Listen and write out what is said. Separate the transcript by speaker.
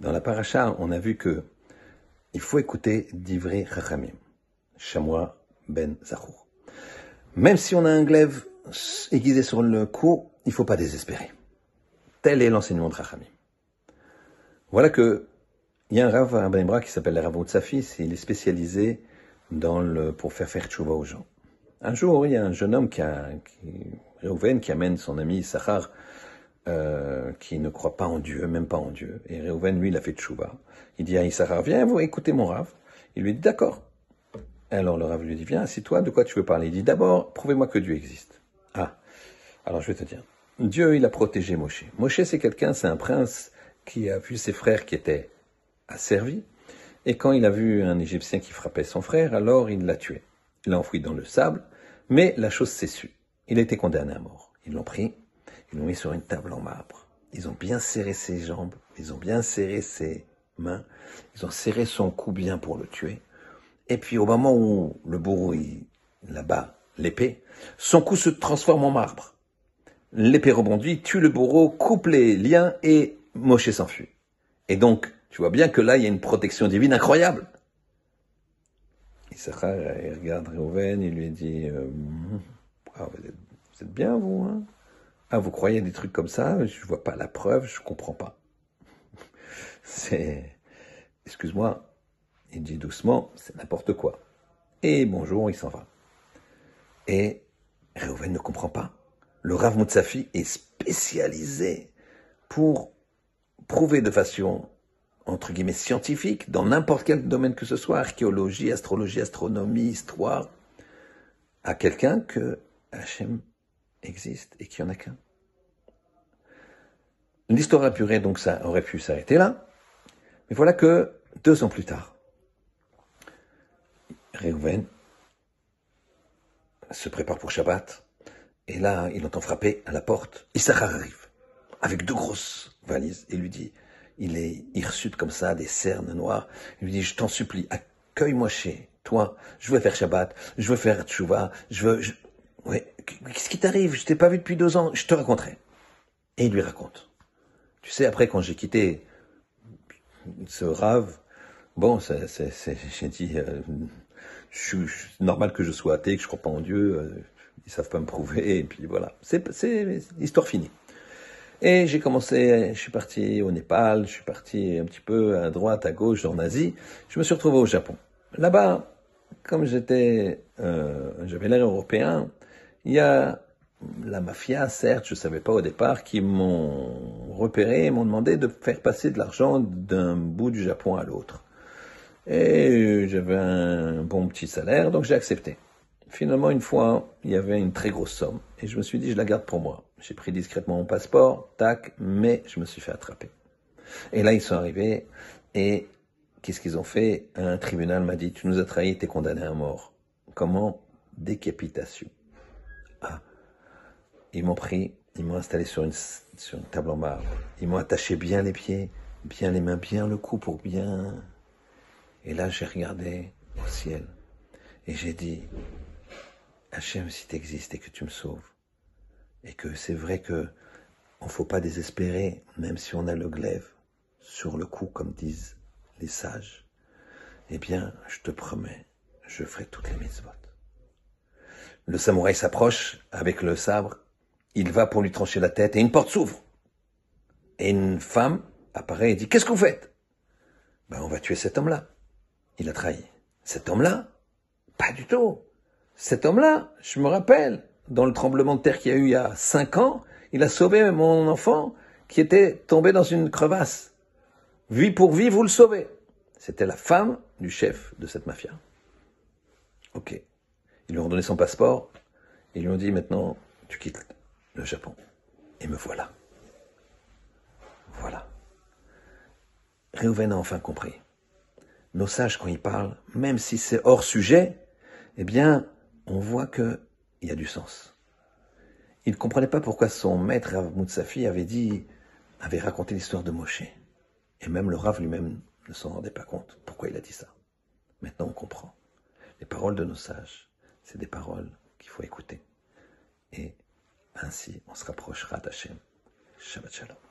Speaker 1: Dans la paracha, on a vu que il faut écouter d'Ivri Chachamim, Chamois ben Zachour. Même si on a un glaive aiguisé sur le cou, il faut pas désespérer. Tel est l'enseignement de Chachamim. Voilà que il y a un Rav à Ben qui s'appelle le Rav Safi, il est spécialisé dans le, pour faire faire tchouva aux gens. Un jour, il y a un jeune homme qui a, qui, qui amène son ami Sachar, euh, qui ne croit pas en Dieu, même pas en Dieu. Et Reuven, lui, il a fait tchouva. Il dit à Issachar, viens, vous écoutez mon Rav. Il lui dit, d'accord. Alors le Rav lui dit, viens, assis-toi, de quoi tu veux parler? Il dit, d'abord, prouvez-moi que Dieu existe. Ah, alors je vais te dire. Dieu, il a protégé Moshe. Moshe, c'est quelqu'un, c'est un prince qui a vu ses frères qui étaient asservis. Et quand il a vu un Égyptien qui frappait son frère, alors il l'a tué. Il l'a enfoui dans le sable, mais la chose s'est su. Il a été condamné à mort. Ils l'ont pris, ils l'ont mis sur une table en marbre. Ils ont bien serré ses jambes, ils ont bien serré ses mains, ils ont serré son cou bien pour le tuer. Et puis au moment où le bourreau, là-bas, l'épée, son cou se transforme en marbre. L'épée rebondit, tue le bourreau, coupe les liens et Moshe s'enfuit. Et donc, tu vois bien que là, il y a une protection divine incroyable. Issachar, il regarde Reuven, il lui dit, euh, ah, vous, êtes, bien, vous hein? Ah, vous croyez des trucs comme ça? Je vois pas la preuve, je comprends pas. C'est, excuse-moi, il dit doucement, c'est n'importe quoi. Et bonjour, il s'en va. Et Reuven ne comprend pas. Le Rav Moutsafi est spécialisé pour prouver de façon entre guillemets scientifique dans n'importe quel domaine que ce soit, archéologie, astrologie, astronomie, histoire, à quelqu'un que Hachem existe et qu'il n'y en a qu'un. L'histoire apurée, donc ça aurait pu s'arrêter là, mais voilà que deux ans plus tard, Réhouven se prépare pour Shabbat, et là, il entend frapper à la porte. Issachar arrive, avec deux grosses valises, et lui dit, il est hirsute comme ça, des cernes noires. Il lui dit, je t'en supplie, accueille-moi chez toi. Je veux faire Shabbat, je veux faire Tchouva, je veux... Ouais, qu'est-ce qui t'arrive? Je t'ai pas vu depuis deux ans, je te raconterai. Et il lui raconte. Tu sais, après, quand j'ai quitté ce rave, bon, j'ai dit, euh, je, normal que je sois athée, que je crois pas en Dieu, euh, ils savent pas me prouver, et puis voilà. C'est, c'est histoire finie. Et j'ai commencé, je suis parti au Népal, je suis parti un petit peu à droite, à gauche, en Asie. Je me suis retrouvé au Japon. Là-bas, comme j'étais, euh, j'avais l'air européen, il y a la mafia, certes, je savais pas au départ, qui m'ont repéré et m'ont demandé de faire passer de l'argent d'un bout du Japon à l'autre. Et j'avais un bon petit salaire, donc j'ai accepté. Finalement, une fois, il y avait une très grosse somme, et je me suis dit, je la garde pour moi. J'ai pris discrètement mon passeport, tac, mais je me suis fait attraper. Et là, ils sont arrivés, et qu'est-ce qu'ils ont fait? Un tribunal m'a dit, tu nous as trahi, t'es condamné à mort. Comment? Décapitation. Ils m'ont pris, ils m'ont installé sur une, sur une table en marbre. Ils m'ont attaché bien les pieds, bien les mains, bien le cou pour bien... Et là, j'ai regardé au ciel, et j'ai dit, Hachem, si tu existes et que tu me sauves, et que c'est vrai que on faut pas désespérer, même si on a le glaive sur le cou, comme disent les sages, eh bien, je te promets, je ferai toutes les mitzvot. Le samouraï s'approche avec le sabre, il va pour lui trancher la tête et une porte s'ouvre. Et une femme apparaît et dit, qu'est-ce que vous faites? Ben, on va tuer cet homme-là. Il a trahi. Cet homme-là? Pas du tout. Cet homme-là, je me rappelle, dans le tremblement de terre qu'il y a eu il y a cinq ans, il a sauvé mon enfant qui était tombé dans une crevasse. Vie pour vie, vous le sauvez. C'était la femme du chef de cette mafia. Ok. Ils lui ont donné son passeport. Ils lui ont dit maintenant, tu quittes le Japon. Et me voilà. Voilà. Réhouven a enfin compris. Nos sages, quand ils parlent, même si c'est hors sujet, eh bien, on voit qu'il y a du sens. Il ne comprenait pas pourquoi son maître, Rav Moutsafi, avait dit, avait raconté l'histoire de Moshe. Et même le Rav lui-même ne s'en rendait pas compte pourquoi il a dit ça. Maintenant, on comprend. Les paroles de nos sages, c'est des paroles qu'il faut écouter. Et ainsi, on se rapprochera d'Hachem. Shabbat Shalom.